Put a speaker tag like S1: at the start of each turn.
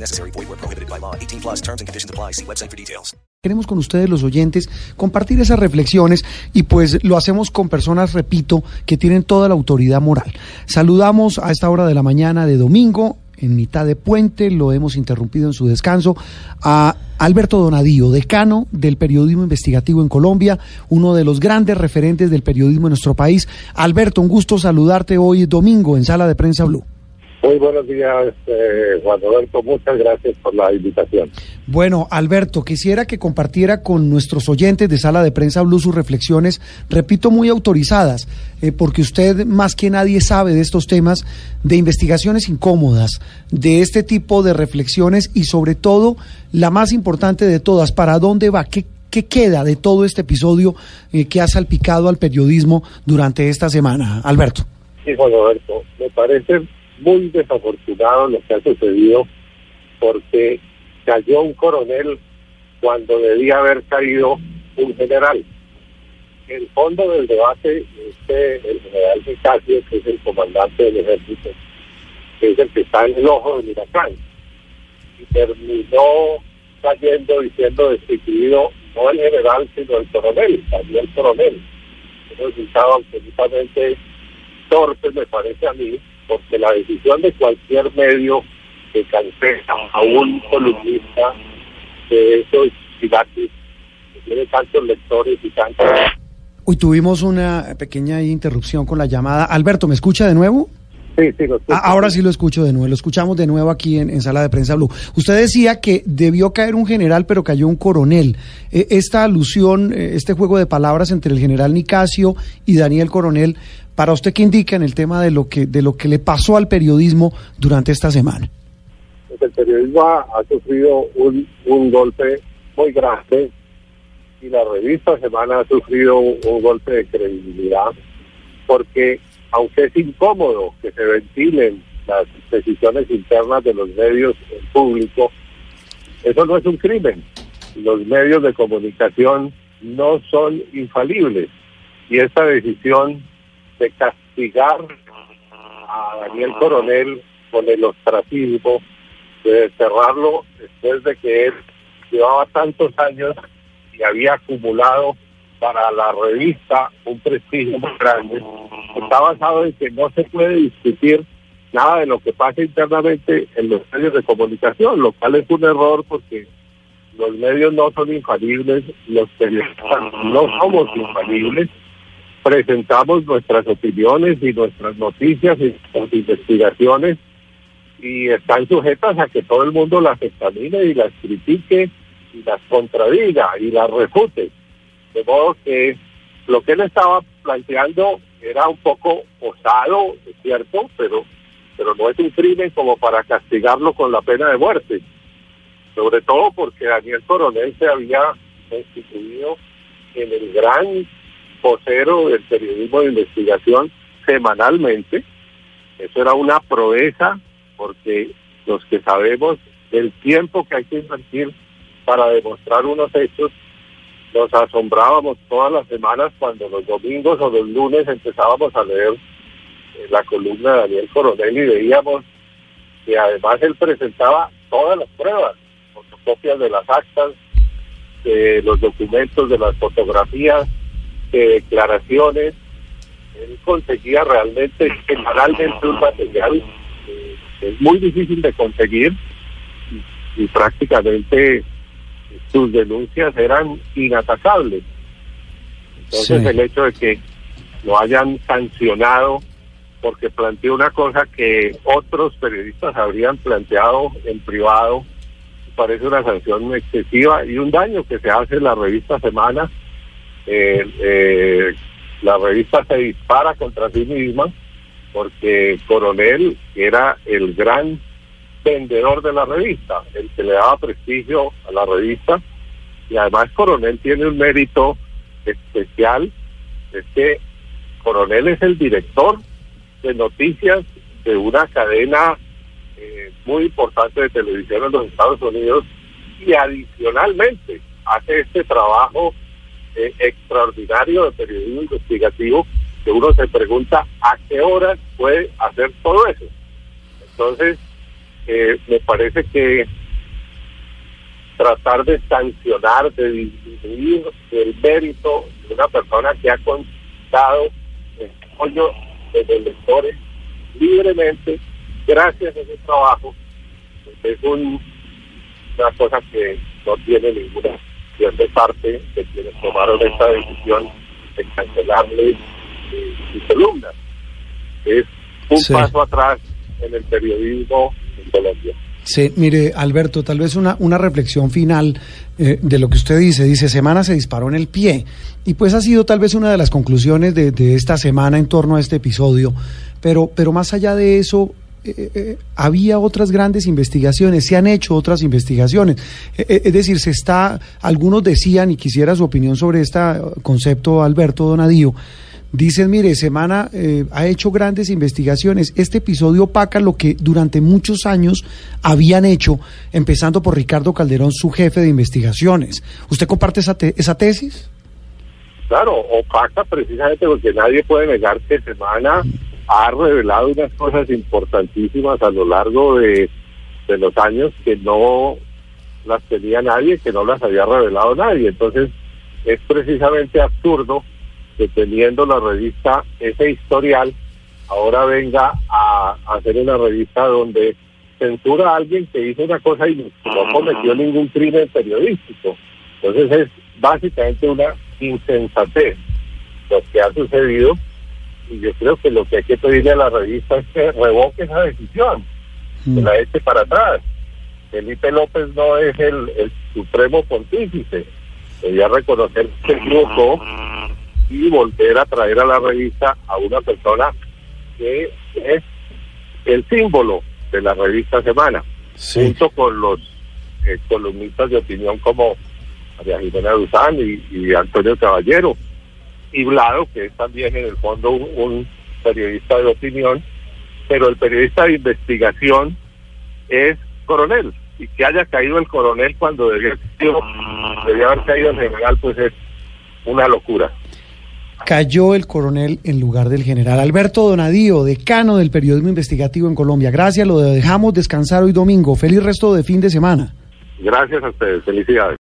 S1: Necessary. Void prohibited by law. 18 plus terms and conditions apply. See website for details.
S2: Queremos con ustedes los oyentes compartir esas reflexiones y pues lo hacemos con personas, repito, que tienen toda la autoridad moral. Saludamos a esta hora de la mañana de domingo, en mitad de puente, lo hemos interrumpido en su descanso, a Alberto Donadío, decano del periodismo investigativo en Colombia, uno de los grandes referentes del periodismo en nuestro país. Alberto, un gusto saludarte hoy domingo en Sala de Prensa Blue.
S3: Muy buenos días, eh, Juan Roberto. Muchas gracias por la invitación.
S2: Bueno, Alberto, quisiera que compartiera con nuestros oyentes de Sala de Prensa Blue sus reflexiones, repito, muy autorizadas, eh, porque usted más que nadie sabe de estos temas, de investigaciones incómodas, de este tipo de reflexiones y sobre todo, la más importante de todas, ¿para dónde va? ¿Qué, qué queda de todo este episodio eh, que ha salpicado al periodismo durante esta semana? Alberto.
S3: Sí, Juan Roberto, me parece muy desafortunado lo que ha sucedido porque cayó un coronel cuando debía haber caído un general. El fondo del debate es que el general Nicasio, que es el comandante del ejército, que es el que está en el ojo del huracán, y terminó cayendo diciendo destituido no el general, sino el coronel, también el coronel. Un resultado absolutamente torpe, me parece a mí, porque la decisión de cualquier medio que cancela a un columnista de esos gigantes, que tiene tantos lectores y tantos...
S2: Hoy tuvimos una pequeña interrupción con la llamada. Alberto, ¿me escucha de nuevo?
S3: Sí, sí, lo.
S2: Ah, ahora sí lo escucho de nuevo, lo escuchamos de nuevo aquí en, en Sala de Prensa Blue. Usted decía que debió caer un general, pero cayó un coronel. Eh, esta alusión, eh, este juego de palabras entre el general Nicasio y Daniel Coronel, ¿para usted qué indica en el tema de lo que, de lo que le pasó al periodismo durante esta semana?
S3: Pues el periodismo ha, sufrido un, un golpe muy grande y la revista Semana ha sufrido un, un golpe de credibilidad porque aunque es incómodo que se ventilen las decisiones internas de los medios en público, eso no es un crimen. Los medios de comunicación no son infalibles y esta decisión de castigar a Daniel Coronel con el ostracismo, de desterrarlo después de que él llevaba tantos años y había acumulado para la revista un prestigio muy grande, está basado en que no se puede discutir nada de lo que pasa internamente en los medios de comunicación, lo cual es un error porque los medios no son infalibles, los periodistas no somos infalibles, presentamos nuestras opiniones y nuestras noticias y nuestras investigaciones y están sujetas a que todo el mundo las examine y las critique y las contradiga y las refute. De modo que lo que él estaba planteando era un poco osado, es cierto, pero, pero no es un crimen como para castigarlo con la pena de muerte. Sobre todo porque Daniel Coronel se había constituido en el gran vocero del periodismo de investigación semanalmente. Eso era una proeza porque los que sabemos el tiempo que hay que invertir para demostrar unos hechos nos asombrábamos todas las semanas cuando los domingos o los lunes empezábamos a leer eh, la columna de Daniel Coronel y veíamos que además él presentaba todas las pruebas, fotocopias de las actas, de los documentos, de las fotografías, de declaraciones. Él conseguía realmente semanalmente un material eh, que es muy difícil de conseguir y, y prácticamente sus denuncias eran inatacables. Entonces
S2: Sí.
S3: el hecho de que lo hayan sancionado porque planteó una cosa que otros periodistas habrían planteado en privado, parece una sanción excesiva y un daño que se hace en la revista Semana. Eh, eh, la revista se dispara contra sí misma porque Coronel era el gran vendedor de la revista, el que le daba prestigio a la revista. Y además Coronel tiene un mérito especial, es que Coronel es el director de noticias de una cadena eh, muy importante de televisión en los Estados Unidos y adicionalmente hace este trabajo extraordinario de periodismo investigativo que uno se pregunta a qué horas puede hacer todo eso. Entonces, eh, me parece que tratar de sancionar, de disminuir el mérito de una persona que ha contado el apoyo de los lectores libremente, gracias a ese trabajo, es un, una cosa que no tiene ninguna de parte de quienes tomaron esta decisión de cancelarle eh, su columna. Es un
S2: Sí.
S3: paso atrás en el periodismo en Colombia.
S2: Sí, mire, Alberto, tal vez una, una reflexión final eh, de lo que usted dice. Dice, semana se disparó en el pie. Y pues ha sido tal vez una de las conclusiones de, de esta semana en torno a este episodio. Pero, pero más allá de eso, eh, eh, había otras grandes investigaciones, se han hecho otras investigaciones. Eh, eh, es decir, se está, algunos decían, y quisiera su opinión sobre este concepto, Alberto Donadío, Dicen, mire, Semana eh, ha hecho grandes investigaciones. Este episodio opaca lo que durante muchos años habían hecho, empezando por Ricardo Calderón, su jefe de investigaciones. ¿Usted comparte esa, te- esa tesis?
S3: Claro, opaca precisamente porque nadie puede negar que Semana ha revelado unas cosas importantísimas a lo largo de, de los años que no las tenía nadie, que no las había revelado nadie. Entonces, es precisamente absurdo que teniendo la revista ese historial, ahora venga a, a hacer una revista donde censura a alguien que hizo una cosa y no cometió ningún crimen periodístico. Entonces es básicamente una insensatez lo que ha sucedido y yo creo que lo que hay que pedirle a la revista es que revoque esa decisión, que la eche para atrás. Felipe López no es el, el supremo pontífice, debía reconocer que equivocó y volver a traer a la revista a una persona que es el símbolo de la revista Semana, junto con los eh, columnistas de opinión como María Jimena Duzán y, y Antonio Caballero, y Blado, que es también en el fondo un, un periodista de opinión, pero el periodista de investigación es coronel, y que haya caído el coronel cuando debía, debía haber caído el general, pues es una locura.
S2: Cayó el coronel en lugar del general. Alberto Donadío, decano del periodismo investigativo en Colombia. Gracias, lo dejamos descansar hoy domingo. Feliz resto de fin de semana.
S3: Gracias a ustedes, felicidades.